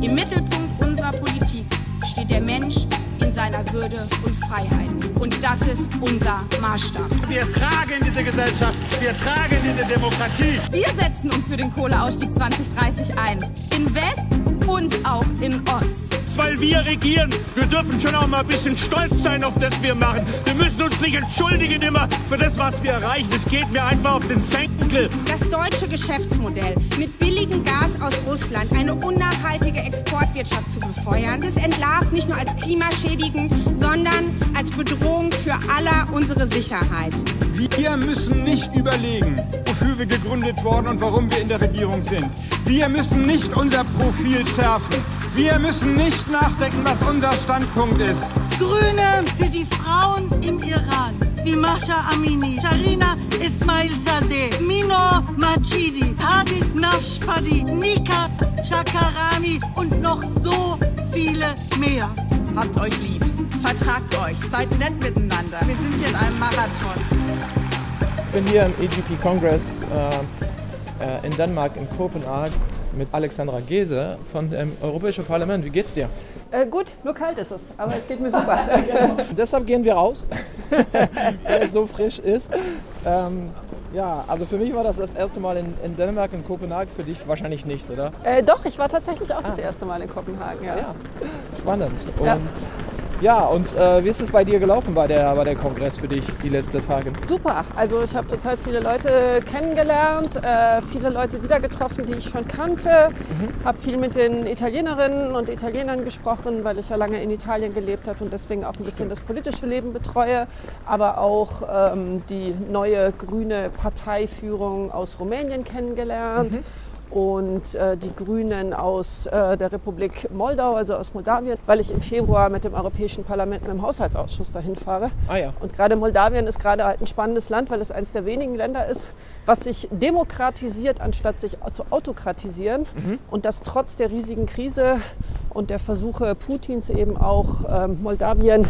Im Mittelpunkt unserer Politik steht der Mensch in seiner Würde und Freiheit. Und das ist unser Maßstab. Wir tragen diese Gesellschaft, wir tragen diese Demokratie. Wir setzen uns für den Kohleausstieg 2030 ein. In West und auch in Ost weil wir regieren. Wir dürfen schon auch mal ein bisschen stolz sein auf das wir machen. Wir müssen uns nicht entschuldigen immer für das, was wir erreichen. Es geht mir einfach auf den Senkel. Das deutsche Geschäftsmodell mit billigem Gas aus Russland eine unnachhaltige Exportwirtschaft zu befeuern, das entlarvt nicht nur als klimaschädigend, sondern als Bedrohung für aller unsere Sicherheit. Wir müssen nicht überlegen, wir gegründet wurden und warum wir in der Regierung sind. Wir müssen nicht unser Profil schärfen. Wir müssen nicht nachdenken, was unser Standpunkt ist. Grüne für die Frauen im Iran, wie Masha Amini, Sharina Ismail Sadeh, Mino Majidi, Hadi Nashpadi, Nika Shakarami und noch so viele mehr. Habt euch lieb, vertragt euch, seid nett miteinander. Wir sind hier in einem Marathon. Ich bin hier im EGP Congress äh, in Dänemark, in Kopenhagen mit Alexandra Gese von dem Europäischen Parlament. Wie geht's dir? Äh, gut, nur kalt ist es, aber es geht mir super. deshalb gehen wir raus, weil es so frisch ist. Ähm, ja, also für mich war das das erste Mal in, in Dänemark, in Kopenhagen, für dich wahrscheinlich nicht, oder? Äh, doch, ich war tatsächlich auch ah. das erste Mal in Kopenhagen, ja. ja. Spannend. Und ja. Ja, und äh, wie ist es bei dir gelaufen bei der, bei der Kongress für dich die letzten Tage? Super. Also ich habe total viele Leute kennengelernt, äh, viele Leute wieder getroffen, die ich schon kannte. Mhm. Habe viel mit den Italienerinnen und Italienern gesprochen, weil ich ja lange in Italien gelebt habe und deswegen auch ein bisschen das politische Leben betreue. Aber auch ähm, die neue grüne Parteiführung aus Rumänien kennengelernt. Mhm und äh, die Grünen aus äh, der Republik Moldau, also aus Moldawien, weil ich im Februar mit dem Europäischen Parlament mit dem Haushaltsausschuss dahin fahre. Ah, ja. Und gerade Moldawien ist gerade halt ein spannendes Land, weil es eines der wenigen Länder ist, was sich demokratisiert, anstatt sich zu autokratisieren. Mhm. Und das trotz der riesigen Krise und der Versuche Putins eben auch ähm, Moldawien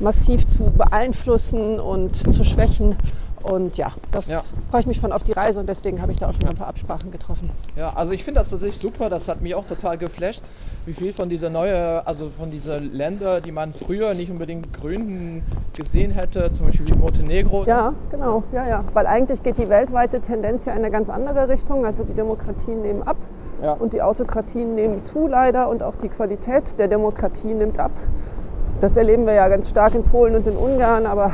massiv zu beeinflussen und zu schwächen. Und ja, das ja. freue ich mich schon auf die Reise und deswegen habe ich da auch schon ein paar Absprachen getroffen. Ja, also ich finde das tatsächlich super. Das hat mich auch total geflasht, wie viel von dieser neue, also von diesen Ländern, die man früher nicht unbedingt Gründen gesehen hätte, zum Beispiel wie Montenegro. Ja, genau, ja, ja. Weil eigentlich geht die weltweite Tendenz ja in eine ganz andere Richtung. Also die Demokratien nehmen ab ja. und die Autokratien nehmen zu leider und auch die Qualität der Demokratie nimmt ab. Das erleben wir ja ganz stark in Polen und in Ungarn, aber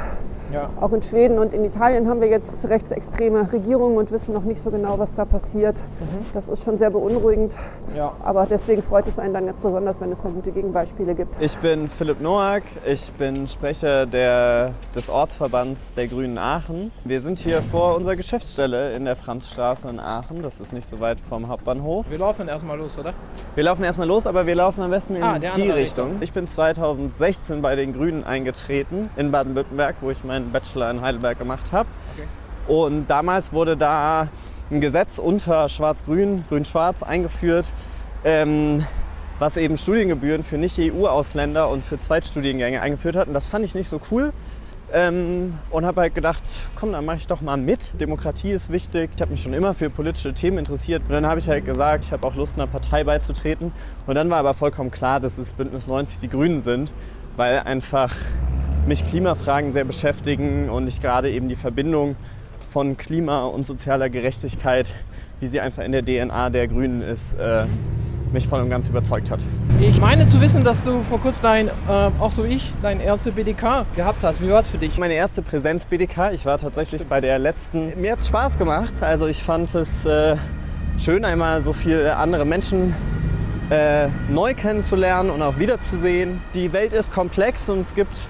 ja. Auch in Schweden und in Italien haben wir jetzt rechtsextreme Regierungen und wissen noch nicht so genau, was da passiert. Mhm. Das ist schon sehr beunruhigend. Ja. Aber deswegen freut es einen dann ganz besonders, wenn es mal gute Gegenbeispiele gibt. Ich bin Philipp Noack. Ich bin Sprecher der, des Ortsverbands der Grünen Aachen. Wir sind hier vor unserer Geschäftsstelle in der Franzstraße in Aachen. Das ist nicht so weit vom Hauptbahnhof. Wir laufen erstmal los, oder? Wir laufen erstmal los, aber wir laufen am besten in ah, die Richtung. Richtung. Ich bin 2016 bei den Grünen eingetreten in Baden-Württemberg, wo ich mein meinen Bachelor in Heidelberg gemacht habe. Okay. Und damals wurde da ein Gesetz unter Schwarz-Grün, Grün-Schwarz eingeführt, ähm, was eben Studiengebühren für Nicht-EU-Ausländer und für Zweitstudiengänge eingeführt hat. Und das fand ich nicht so cool. Ähm, und habe halt gedacht, komm, dann mache ich doch mal mit. Demokratie ist wichtig. Ich habe mich schon immer für politische Themen interessiert. Und dann habe ich halt gesagt, ich habe auch Lust, einer Partei beizutreten. Und dann war aber vollkommen klar, dass es Bündnis 90 die Grünen sind, weil einfach mich Klimafragen sehr beschäftigen und ich gerade eben die Verbindung von Klima und sozialer Gerechtigkeit, wie sie einfach in der DNA der Grünen ist, äh, mich voll und ganz überzeugt hat. Ich meine zu wissen, dass du vor kurzem dein, äh, auch so ich, dein erste BDK gehabt hast. Wie war es für dich? Meine erste Präsenz-BDK. Ich war tatsächlich bei der letzten. Mir hat es Spaß gemacht. Also ich fand es äh, schön, einmal so viele andere Menschen äh, neu kennenzulernen und auch wiederzusehen. Die Welt ist komplex und es gibt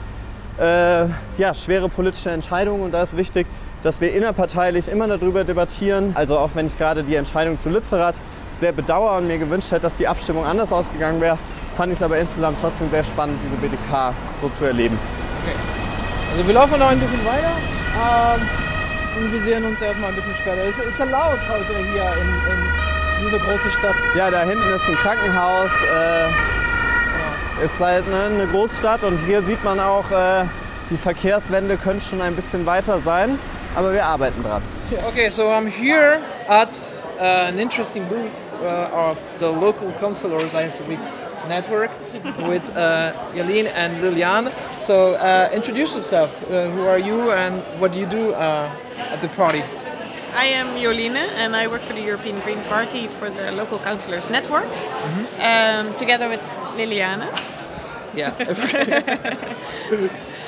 äh, ja, schwere politische Entscheidungen und da ist wichtig, dass wir innerparteilich immer darüber debattieren. Also auch wenn ich gerade die Entscheidung zu Lützerath sehr bedauere und mir gewünscht hätte, dass die Abstimmung anders ausgegangen wäre, fand ich es aber insgesamt trotzdem sehr spannend, diese BDK so zu erleben. Okay. Also wir laufen noch ein bisschen weiter ähm, und wir sehen uns erstmal ein bisschen später. Es ist laut heute hier in, in dieser großen Stadt. Ja, da hinten ist ein Krankenhaus. Äh, ist halt ne, eine Großstadt und hier sieht man auch, äh, die Verkehrswende können schon ein bisschen weiter sein, aber wir arbeiten dran. Okay, so I'm here at uh, an interesting booth uh, of the local counselors I have to meet network with uh, and Liliane. So uh, introduce yourself. Uh, who are you and what do you do uh, at the party? I am Joline and I work for the European Green Party for the Local Councillors Network, mm-hmm. um, together with Liliana. Yeah.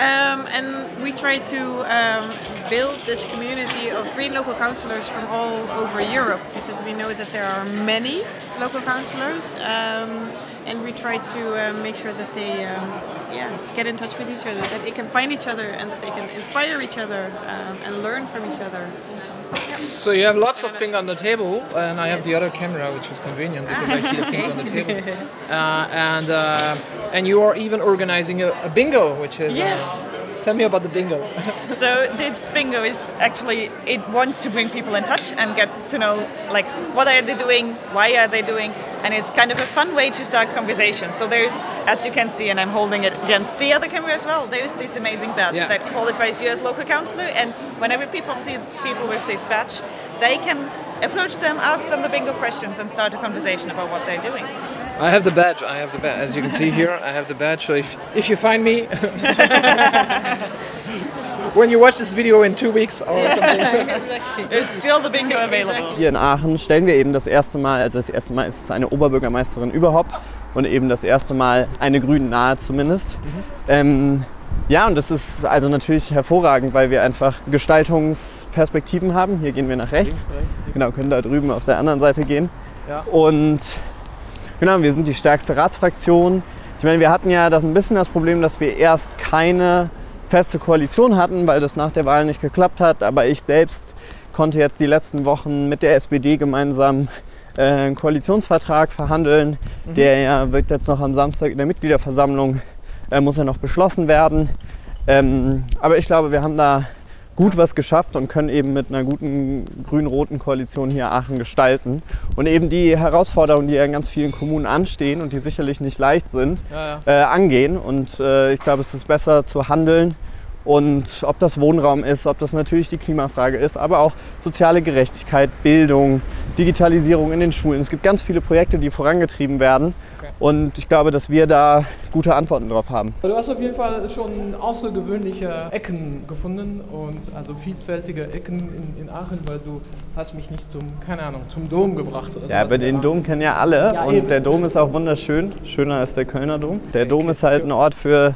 Um, and we try to um, build this community of green local councillors from all over Europe because we know that there are many local councillors, um, and we try to uh, make sure that they um, yeah get in touch with each other, that they can find each other, and that they can inspire each other um, and learn from each other. So you have lots of things on the table, and I have the other camera, which is convenient because I see the things on the table. Uh, and uh, and you are even organizing a, a bingo, which is uh, yes. Tell me about the bingo. so this bingo is actually it wants to bring people in touch and get to know like what are they doing, why are they doing, and it's kind of a fun way to start conversation. So there's, as you can see, and I'm holding it against the other camera as well. There's this amazing badge yeah. that qualifies you as local councillor, and whenever people see people with this badge, they can approach them, ask them the bingo questions, and start a conversation about what they're doing. I have the badge. I have the badge. As you can see here, I have the badge. So if, if you find me, when you watch this video in two weeks or something, it's still the bingo available. Hier in Aachen stellen wir eben das erste Mal, also das erste Mal ist es eine Oberbürgermeisterin überhaupt und eben das erste Mal eine Grünen nahe zumindest. Mhm. Ähm, ja, und das ist also natürlich hervorragend, weil wir einfach Gestaltungsperspektiven haben. Hier gehen wir nach rechts. Links, rechts. Genau, können da drüben auf der anderen Seite gehen. Ja. Und Genau, wir sind die stärkste Ratsfraktion. Ich meine, wir hatten ja das ein bisschen das Problem, dass wir erst keine feste Koalition hatten, weil das nach der Wahl nicht geklappt hat. Aber ich selbst konnte jetzt die letzten Wochen mit der SPD gemeinsam äh, einen Koalitionsvertrag verhandeln. Mhm. Der ja, wird jetzt noch am Samstag in der Mitgliederversammlung, äh, muss ja noch beschlossen werden. Ähm, aber ich glaube, wir haben da gut was geschafft und können eben mit einer guten grün-roten Koalition hier Aachen gestalten. Und eben die Herausforderungen, die ja in ganz vielen Kommunen anstehen und die sicherlich nicht leicht sind, ja, ja. Äh, angehen. Und äh, ich glaube, es ist besser zu handeln und ob das Wohnraum ist, ob das natürlich die Klimafrage ist, aber auch soziale Gerechtigkeit, Bildung, Digitalisierung in den Schulen. Es gibt ganz viele Projekte, die vorangetrieben werden. Okay. Und ich glaube, dass wir da gute Antworten drauf haben. Du hast auf jeden Fall schon außergewöhnliche Ecken gefunden und also vielfältige Ecken in, in Aachen, weil du hast mich nicht zum, keine Ahnung, zum Dom gebracht. Oder ja, aber den Dom kennen ja alle ja, und eben. der Dom ist auch wunderschön, schöner als der Kölner Dom. Der Dom ist halt ein Ort für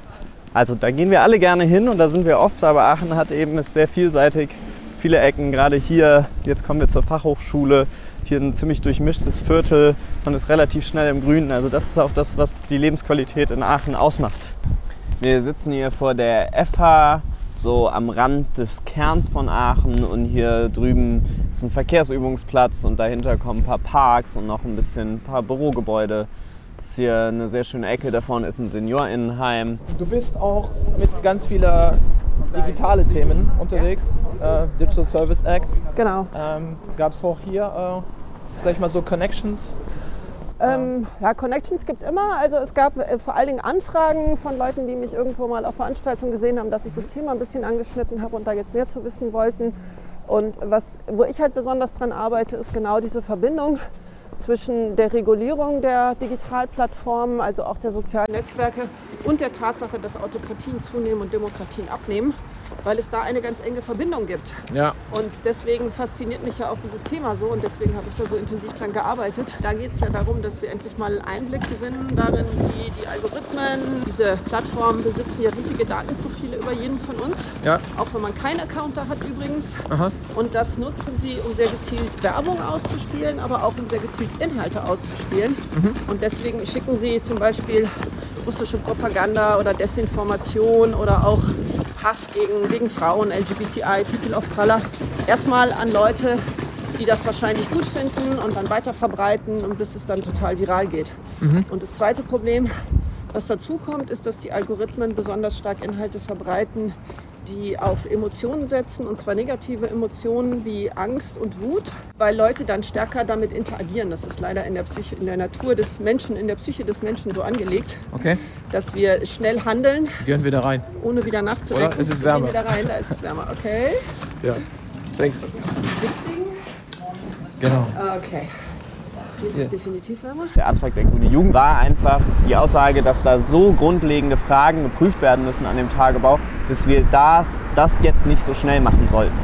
also da gehen wir alle gerne hin und da sind wir oft, aber Aachen hat eben ist sehr vielseitig, viele Ecken, gerade hier, jetzt kommen wir zur Fachhochschule, hier ein ziemlich durchmischtes Viertel, man ist relativ schnell im Grünen, also das ist auch das, was die Lebensqualität in Aachen ausmacht. Wir sitzen hier vor der FH, so am Rand des Kerns von Aachen und hier drüben ist ein Verkehrsübungsplatz und dahinter kommen ein paar Parks und noch ein bisschen ein paar Bürogebäude. Das ist hier eine sehr schöne Ecke. Da vorne ist ein Seniorinnenheim. Du bist auch mit ganz vielen digitale Themen unterwegs. Äh, Digital Service Act. Genau. Ähm, Gab es auch hier, äh, sag ich mal so, Connections? Ähm, ja, Connections gibt es immer. Also es gab äh, vor allen Dingen Anfragen von Leuten, die mich irgendwo mal auf Veranstaltungen gesehen haben, dass ich das Thema ein bisschen angeschnitten habe und da jetzt mehr zu wissen wollten. Und was, wo ich halt besonders dran arbeite, ist genau diese Verbindung zwischen der Regulierung der Digitalplattformen, also auch der sozialen Netzwerke und der Tatsache, dass Autokratien zunehmen und Demokratien abnehmen, weil es da eine ganz enge Verbindung gibt. Ja. Und deswegen fasziniert mich ja auch dieses Thema so und deswegen habe ich da so intensiv dran gearbeitet. Da geht es ja darum, dass wir endlich mal Einblick gewinnen darin, wie die Algorithmen, diese Plattformen besitzen ja riesige Datenprofile über jeden von uns, ja. auch wenn man keinen Account da hat übrigens. Aha. Und das nutzen sie, um sehr gezielt Werbung auszuspielen, aber auch um sehr gezielt Inhalte auszuspielen. Mhm. Und deswegen schicken sie zum Beispiel russische Propaganda oder Desinformation oder auch Hass gegen, gegen Frauen, LGBTI, People of Color erstmal an Leute, die das wahrscheinlich gut finden und dann weiter verbreiten und bis es dann total viral geht. Mhm. Und das zweite Problem, was dazu kommt, ist, dass die Algorithmen besonders stark Inhalte verbreiten, die auf Emotionen setzen, und zwar negative Emotionen wie Angst und Wut, weil Leute dann stärker damit interagieren. Das ist leider in der, Psyche, in der Natur des Menschen, in der Psyche des Menschen so angelegt, okay. dass wir schnell handeln. Gehen wieder rein. Ohne wieder nachzudenken. Oder? Es ist wärmer. wieder rein, da ist es wärmer. Okay. Ja. Thanks. Genau. Okay. ist es definitiv wärmer. Der Antrag der Grüne Jugend war einfach die Aussage, dass da so grundlegende Fragen geprüft werden müssen an dem Tagebau, dass wir das, das jetzt nicht so schnell machen sollten.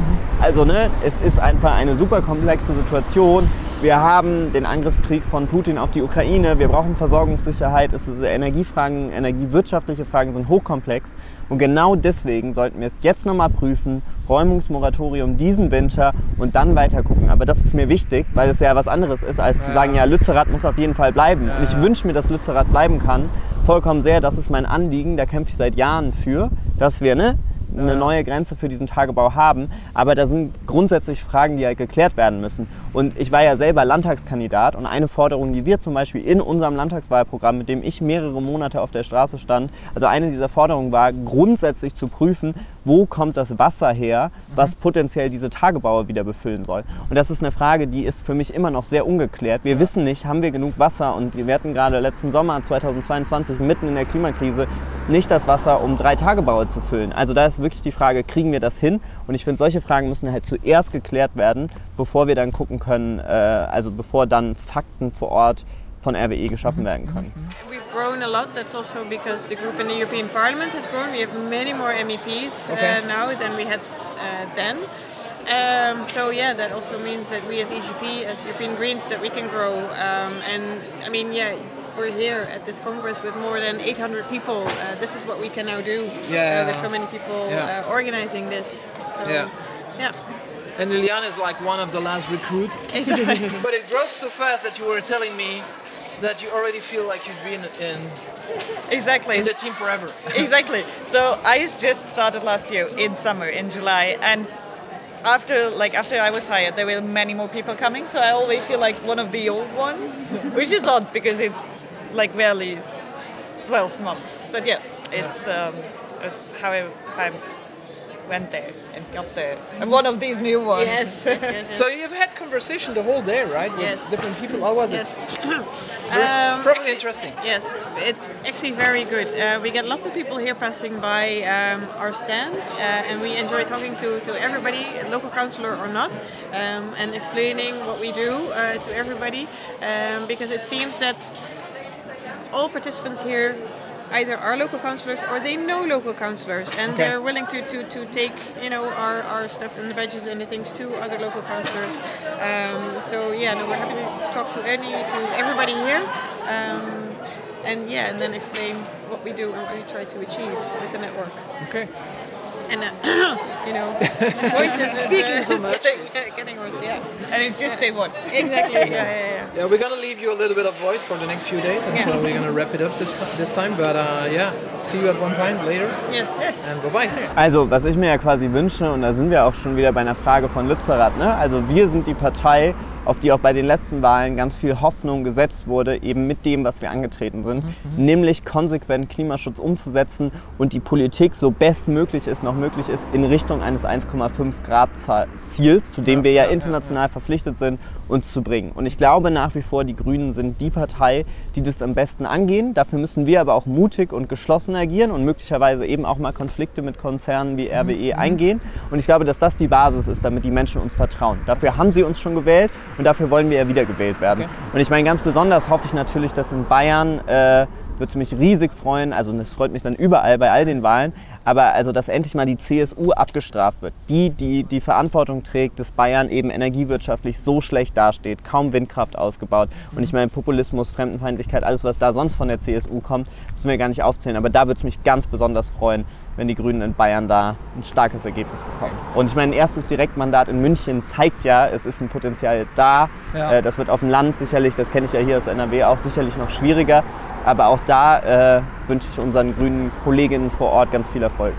Also ne, es ist einfach eine super komplexe Situation. Wir haben den Angriffskrieg von Putin auf die Ukraine. Wir brauchen Versorgungssicherheit. Es ist Energiefragen, energiewirtschaftliche Fragen sind hochkomplex. Und genau deswegen sollten wir es jetzt nochmal prüfen. Räumungsmoratorium diesen Winter und dann weiter gucken. Aber das ist mir wichtig, weil es ja was anderes ist, als ja. zu sagen, ja, Lützerath muss auf jeden Fall bleiben. Ja. Und ich wünsche mir, dass Lützerath bleiben kann. Vollkommen sehr. Das ist mein Anliegen. Da kämpfe ich seit Jahren für, dass wir ne, eine neue Grenze für diesen Tagebau haben. Aber da sind grundsätzlich Fragen, die halt geklärt werden müssen. Und ich war ja selber Landtagskandidat und eine Forderung, die wir zum Beispiel in unserem Landtagswahlprogramm, mit dem ich mehrere Monate auf der Straße stand, also eine dieser Forderungen war, grundsätzlich zu prüfen, wo kommt das Wasser her, was potenziell diese Tagebaue wieder befüllen soll. Und das ist eine Frage, die ist für mich immer noch sehr ungeklärt. Wir wissen nicht, haben wir genug Wasser und wir hatten gerade letzten Sommer 2022 mitten in der Klimakrise nicht das Wasser, um drei Tagebaue zu füllen. Also da ist wirklich die Frage, kriegen wir das hin? Und ich finde, solche Fragen müssen halt zuerst geklärt werden, bevor wir dann gucken können, äh, also bevor dann Fakten vor Ort von RWE geschaffen werden können. We've grown a lot. That's also because the group in the European Parliament has grown. We have many more MEPs uh, okay. uh, now than we had uh, then. Um, so yeah, that also means that we as EGP, as European Greens, that we can grow. Um, and I mean, yeah, we're here at this congress with more than 800 people. Uh, this is what we can now do. Yeah. Uh, with so many people yeah. uh, organizing this. So, yeah. Yeah. And Liliana is like one of the last recruit. but it grows so fast that you were telling me that you already feel like you've been in exactly in the team forever. exactly. So I just started last year in summer in July, and after like after I was hired, there were many more people coming. So I always feel like one of the old ones, which is odd because it's like barely 12 months. But yeah, it's um, it's how I, I'm went there and got there. And one of these new ones. Yes. yes, yes, yes. so you've had conversation the whole day, right? With yes. different people. How was yes. it? um, probably interesting. Yes, it's actually very good. Uh, we get lots of people here passing by um, our stand, uh, and we enjoy talking to, to everybody, local councillor or not, um, and explaining what we do uh, to everybody, um, because it seems that all participants here either are local councillors or they know local councillors and okay. they're willing to, to, to take you know our, our stuff and the badges and the things to other local councillors. Um, so yeah, no, we're happy to talk to any to everybody here. Um, and yeah, and then explain what we do and what we try to achieve with the network. Okay and uh, you know, voices speaking uh, so much, getting, getting worse. Yeah, and it's just day one. Exactly. yeah, yeah, yeah. Yeah, we're gonna leave you a little bit of voice for the next few days, and yeah. so we're gonna wrap it up this this time. But uh, yeah, see you at one time later. Yes. Yes. And bye bye. Also, was ich mir ja quasi wünsche, und da sind wir auch schon wieder bei einer Frage von Lützerath, ne? Also wir sind die Partei, auf die auch bei den letzten Wahlen ganz viel Hoffnung gesetzt wurde, eben mit dem, was wir angetreten sind, mhm. nämlich konsequent Klimaschutz umzusetzen und die Politik so bestmöglich es noch möglich ist in Richtung eines 1,5 Grad Ziels, zu dem ja, wir ja, ja international ja, verpflichtet sind, uns zu bringen. Und ich glaube nach wie vor, die Grünen sind die Partei, die das am besten angehen. Dafür müssen wir aber auch mutig und geschlossen agieren und möglicherweise eben auch mal Konflikte mit Konzernen wie RWE mhm. eingehen. Und ich glaube, dass das die Basis ist, damit die Menschen uns vertrauen. Dafür haben sie uns schon gewählt und dafür wollen wir ja wiedergewählt werden. Okay. Und ich meine, ganz besonders hoffe ich natürlich, dass in Bayern äh, würde es mich riesig freuen, also es freut mich dann überall bei all den Wahlen, aber also, dass endlich mal die CSU abgestraft wird. Die, die die Verantwortung trägt, dass Bayern eben energiewirtschaftlich so schlecht dasteht, kaum Windkraft ausgebaut. Und ich meine, Populismus, Fremdenfeindlichkeit, alles, was da sonst von der CSU kommt, müssen wir gar nicht aufzählen. Aber da würde es mich ganz besonders freuen, wenn die Grünen in Bayern da ein starkes Ergebnis bekommen. Und ich meine, ein erstes Direktmandat in München zeigt ja, es ist ein Potenzial da. Ja. Äh, das wird auf dem Land sicherlich, das kenne ich ja hier aus NRW auch sicherlich noch schwieriger. Aber auch da äh, wünsche ich unseren grünen Kolleginnen vor Ort ganz viel Erfolg.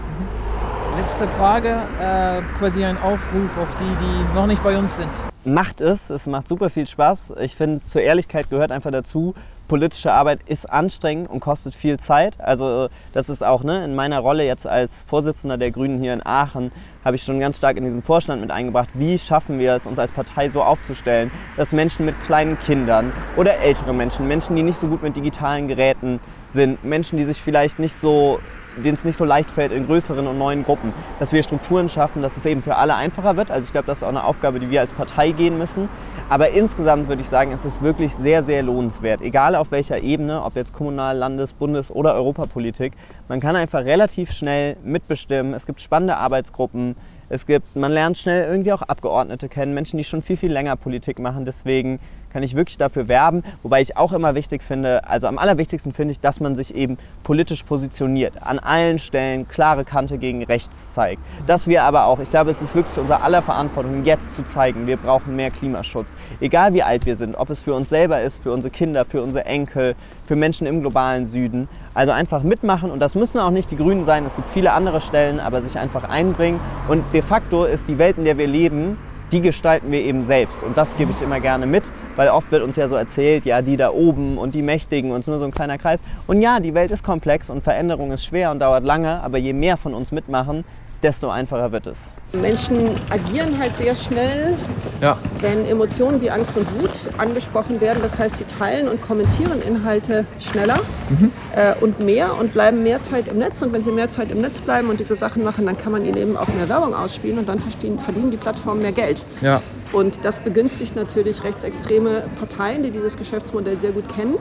Letzte Frage, äh, quasi ein Aufruf auf die, die noch nicht bei uns sind. Macht es, es macht super viel Spaß. Ich finde, zur Ehrlichkeit gehört einfach dazu, politische Arbeit ist anstrengend und kostet viel Zeit. Also das ist auch ne, in meiner Rolle jetzt als Vorsitzender der Grünen hier in Aachen, habe ich schon ganz stark in diesen Vorstand mit eingebracht, wie schaffen wir es, uns als Partei so aufzustellen, dass Menschen mit kleinen Kindern oder ältere Menschen, Menschen, die nicht so gut mit digitalen Geräten sind, Menschen, die sich vielleicht nicht so denen es nicht so leicht fällt in größeren und neuen Gruppen. Dass wir Strukturen schaffen, dass es eben für alle einfacher wird. Also ich glaube, das ist auch eine Aufgabe, die wir als Partei gehen müssen. Aber insgesamt würde ich sagen, es ist wirklich sehr, sehr lohnenswert. Egal auf welcher Ebene, ob jetzt Kommunal-, Landes-, Bundes- oder Europapolitik. Man kann einfach relativ schnell mitbestimmen. Es gibt spannende Arbeitsgruppen. Es gibt, man lernt schnell irgendwie auch Abgeordnete kennen, Menschen, die schon viel, viel länger Politik machen. Deswegen kann ich wirklich dafür werben. Wobei ich auch immer wichtig finde, also am allerwichtigsten finde ich, dass man sich eben politisch positioniert. An allen Stellen klare Kante gegen rechts zeigt. Dass wir aber auch, ich glaube, es ist wirklich unser aller Verantwortung, jetzt zu zeigen, wir brauchen mehr Klimaschutz. Egal wie alt wir sind, ob es für uns selber ist, für unsere Kinder, für unsere Enkel, für Menschen im globalen Süden. Also einfach mitmachen und das müssen auch nicht die Grünen sein, es gibt viele andere Stellen, aber sich einfach einbringen. Und de facto ist die Welt, in der wir leben, die gestalten wir eben selbst. Und das gebe ich immer gerne mit, weil oft wird uns ja so erzählt, ja, die da oben und die Mächtigen und nur so ein kleiner Kreis. Und ja, die Welt ist komplex und Veränderung ist schwer und dauert lange, aber je mehr von uns mitmachen, desto einfacher wird es. Menschen agieren halt sehr schnell, ja. wenn Emotionen wie Angst und Wut angesprochen werden. Das heißt, sie teilen und kommentieren Inhalte schneller mhm. äh, und mehr und bleiben mehr Zeit im Netz. Und wenn sie mehr Zeit im Netz bleiben und diese Sachen machen, dann kann man ihnen eben auch mehr Werbung ausspielen und dann verdienen, verdienen die Plattformen mehr Geld. Ja. Und das begünstigt natürlich rechtsextreme Parteien, die dieses Geschäftsmodell sehr gut kennen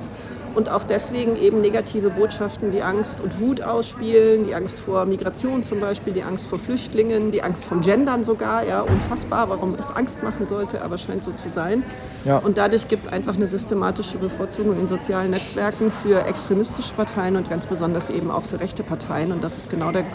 und auch deswegen eben negative Botschaften wie Angst und Wut ausspielen, die Angst vor Migration zum Beispiel, die Angst vor Flüchtlingen, die Angst vom Gendern sogar, ja, unfassbar, warum es Angst machen sollte, aber scheint so zu sein. Ja. Und dadurch gibt es einfach eine systematische Bevorzugung in sozialen Netzwerken für extremistische Parteien und ganz besonders eben auch für rechte Parteien. Und das ist genau der,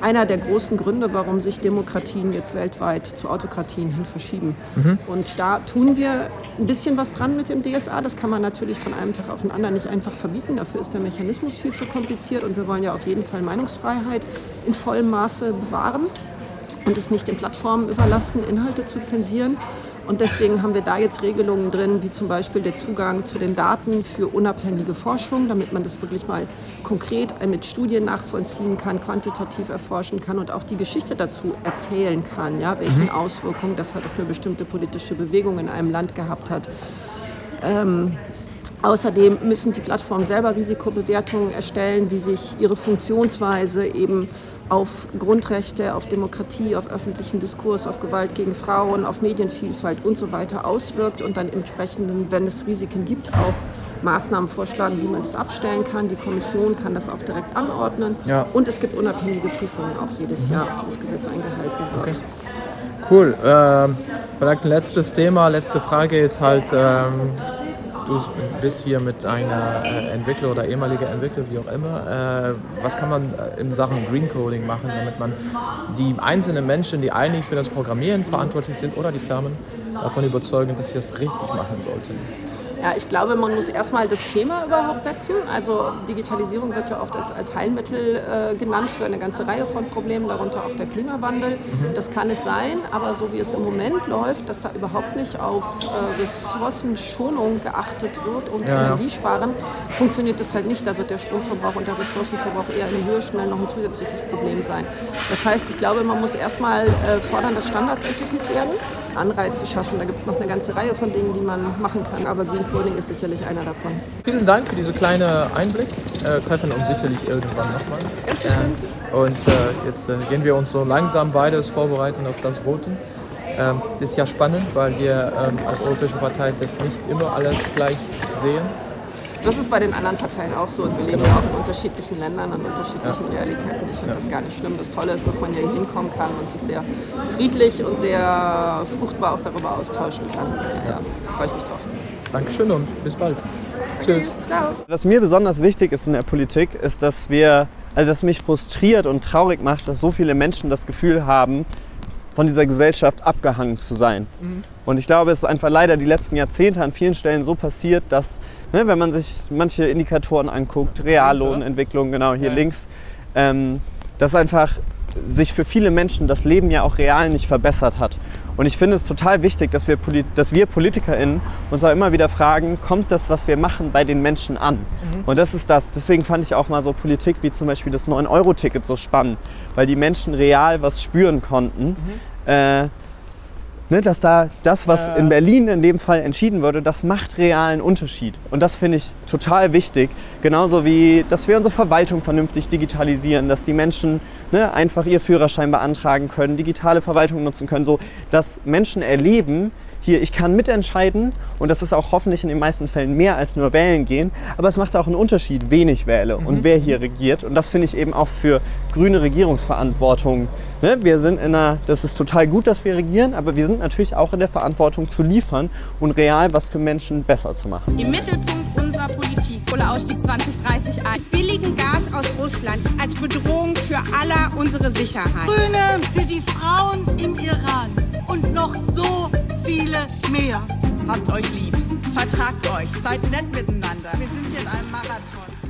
einer der großen Gründe, warum sich Demokratien jetzt weltweit zu Autokratien hin verschieben. Mhm. Und da tun wir ein bisschen was dran mit dem DSA. Das kann man natürlich von einem Tag auf den anderen nicht nicht einfach verbieten. Dafür ist der Mechanismus viel zu kompliziert und wir wollen ja auf jeden Fall Meinungsfreiheit in vollem Maße bewahren und es nicht den Plattformen überlassen, Inhalte zu zensieren. Und deswegen haben wir da jetzt Regelungen drin, wie zum Beispiel der Zugang zu den Daten für unabhängige Forschung, damit man das wirklich mal konkret mit Studien nachvollziehen kann, quantitativ erforschen kann und auch die Geschichte dazu erzählen kann, ja, welche mhm. Auswirkungen das halt auf eine bestimmte politische Bewegung in einem Land gehabt hat. Ähm, Außerdem müssen die Plattformen selber Risikobewertungen erstellen, wie sich ihre Funktionsweise eben auf Grundrechte, auf Demokratie, auf öffentlichen Diskurs, auf Gewalt gegen Frauen, auf Medienvielfalt und so weiter auswirkt und dann entsprechend, wenn es Risiken gibt, auch Maßnahmen vorschlagen, wie man das abstellen kann. Die Kommission kann das auch direkt anordnen. Ja. Und es gibt unabhängige Prüfungen auch jedes Jahr, ob dieses Gesetz eingehalten wird. Okay. Cool. Ähm, vielleicht ein letztes Thema, letzte Frage ist halt, ähm, du bist hier mit einer äh, Entwickler oder ehemaliger Entwickler, wie auch immer. Äh, was kann man äh, in Sachen Green Coding machen, damit man die einzelnen Menschen, die eigentlich für das Programmieren verantwortlich sind oder die Firmen, davon überzeugen, dass sie das richtig machen sollten? Ja, ich glaube, man muss erstmal das Thema überhaupt setzen. Also Digitalisierung wird ja oft als, als Heilmittel äh, genannt für eine ganze Reihe von Problemen, darunter auch der Klimawandel. Mhm. Das kann es sein, aber so wie es im Moment läuft, dass da überhaupt nicht auf äh, Ressourcenschonung geachtet wird und ja, Energiesparen, funktioniert das halt nicht. Da wird der Stromverbrauch und der Ressourcenverbrauch eher in Höhe schnell noch ein zusätzliches Problem sein. Das heißt, ich glaube, man muss erstmal äh, fordern, dass Standards entwickelt werden, Anreize schaffen. Da gibt es noch eine ganze Reihe von Dingen, die man machen kann. Aber Green Coding ist sicherlich einer davon. Vielen Dank für diesen kleinen Einblick. Äh, treffen uns sicherlich irgendwann nochmal. Ganz bestimmt. Äh, und äh, jetzt äh, gehen wir uns so langsam beides vorbereiten auf das Voten. Ähm, das ist ja spannend, weil wir ähm, als Europäische Partei das nicht immer alles gleich sehen. Das ist bei den anderen Parteien auch so und wir leben ja auch in unterschiedlichen Ländern an unterschiedlichen ja. Realitäten. Ich finde ja. das gar nicht schlimm. Das Tolle ist, dass man hier hinkommen kann und sich sehr friedlich und sehr fruchtbar auch darüber austauschen kann. Ja, freue ich mich drauf. Dankeschön und bis bald. Okay, Tschüss. Ciao. Was mir besonders wichtig ist in der Politik, ist, dass wir, also dass mich frustriert und traurig macht, dass so viele Menschen das Gefühl haben, von dieser Gesellschaft abgehangen zu sein. Mhm. Und ich glaube, es ist einfach leider die letzten Jahrzehnte an vielen Stellen so passiert, dass, ne, wenn man sich manche Indikatoren anguckt, Reallohnentwicklung, genau hier ja. links, ähm, dass einfach sich für viele Menschen das Leben ja auch real nicht verbessert hat. Und ich finde es total wichtig, dass wir, dass wir PolitikerInnen uns auch immer wieder fragen, kommt das, was wir machen, bei den Menschen an? Mhm. Und das ist das. Deswegen fand ich auch mal so Politik wie zum Beispiel das 9-Euro-Ticket so spannend, weil die Menschen real was spüren konnten. Mhm. Äh, ne, dass da das, was in Berlin in dem Fall entschieden wurde, das macht realen Unterschied. Und das finde ich total wichtig. Genauso wie, dass wir unsere Verwaltung vernünftig digitalisieren, dass die Menschen ne, einfach ihr Führerschein beantragen können, digitale Verwaltung nutzen können, so dass Menschen erleben, hier, ich kann mitentscheiden und das ist auch hoffentlich in den meisten Fällen mehr als nur wählen gehen, aber es macht auch einen Unterschied, wen ich wähle und wer hier regiert. Und das finde ich eben auch für grüne Regierungsverantwortung. Ne? Wir sind in einer, das ist total gut, dass wir regieren, aber wir sind natürlich auch in der Verantwortung zu liefern und real was für Menschen besser zu machen. Im Mittelpunkt unserer Politik Kohleausstieg 2030 ein. Billigen Gas aus Russland als Bedrohung für aller unsere Sicherheit. Grüne für die Frauen im Iran und noch so viele mehr. Habt euch lieb. Vertragt euch. Seid nett miteinander. Wir sind hier in einem Marathon.